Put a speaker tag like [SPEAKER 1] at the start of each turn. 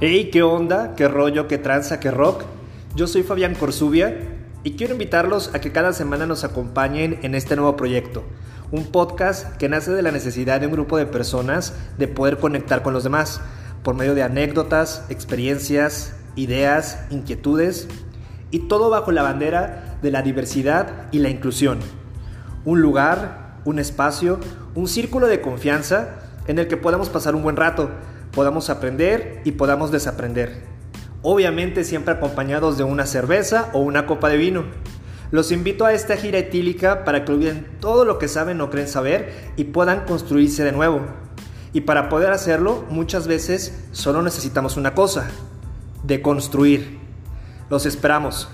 [SPEAKER 1] Hey, ¿qué onda? ¿Qué rollo? ¿Qué tranza? ¿Qué rock? Yo soy Fabián Corsubia y quiero invitarlos a que cada semana nos acompañen en este nuevo proyecto. Un podcast que nace de la necesidad de un grupo de personas de poder conectar con los demás por medio de anécdotas, experiencias, ideas, inquietudes y todo bajo la bandera de la diversidad y la inclusión. Un lugar, un espacio, un círculo de confianza en el que podamos pasar un buen rato podamos aprender y podamos desaprender. Obviamente siempre acompañados de una cerveza o una copa de vino. Los invito a esta gira etílica para que olviden todo lo que saben o creen saber y puedan construirse de nuevo. Y para poder hacerlo, muchas veces solo necesitamos una cosa, de construir. Los esperamos.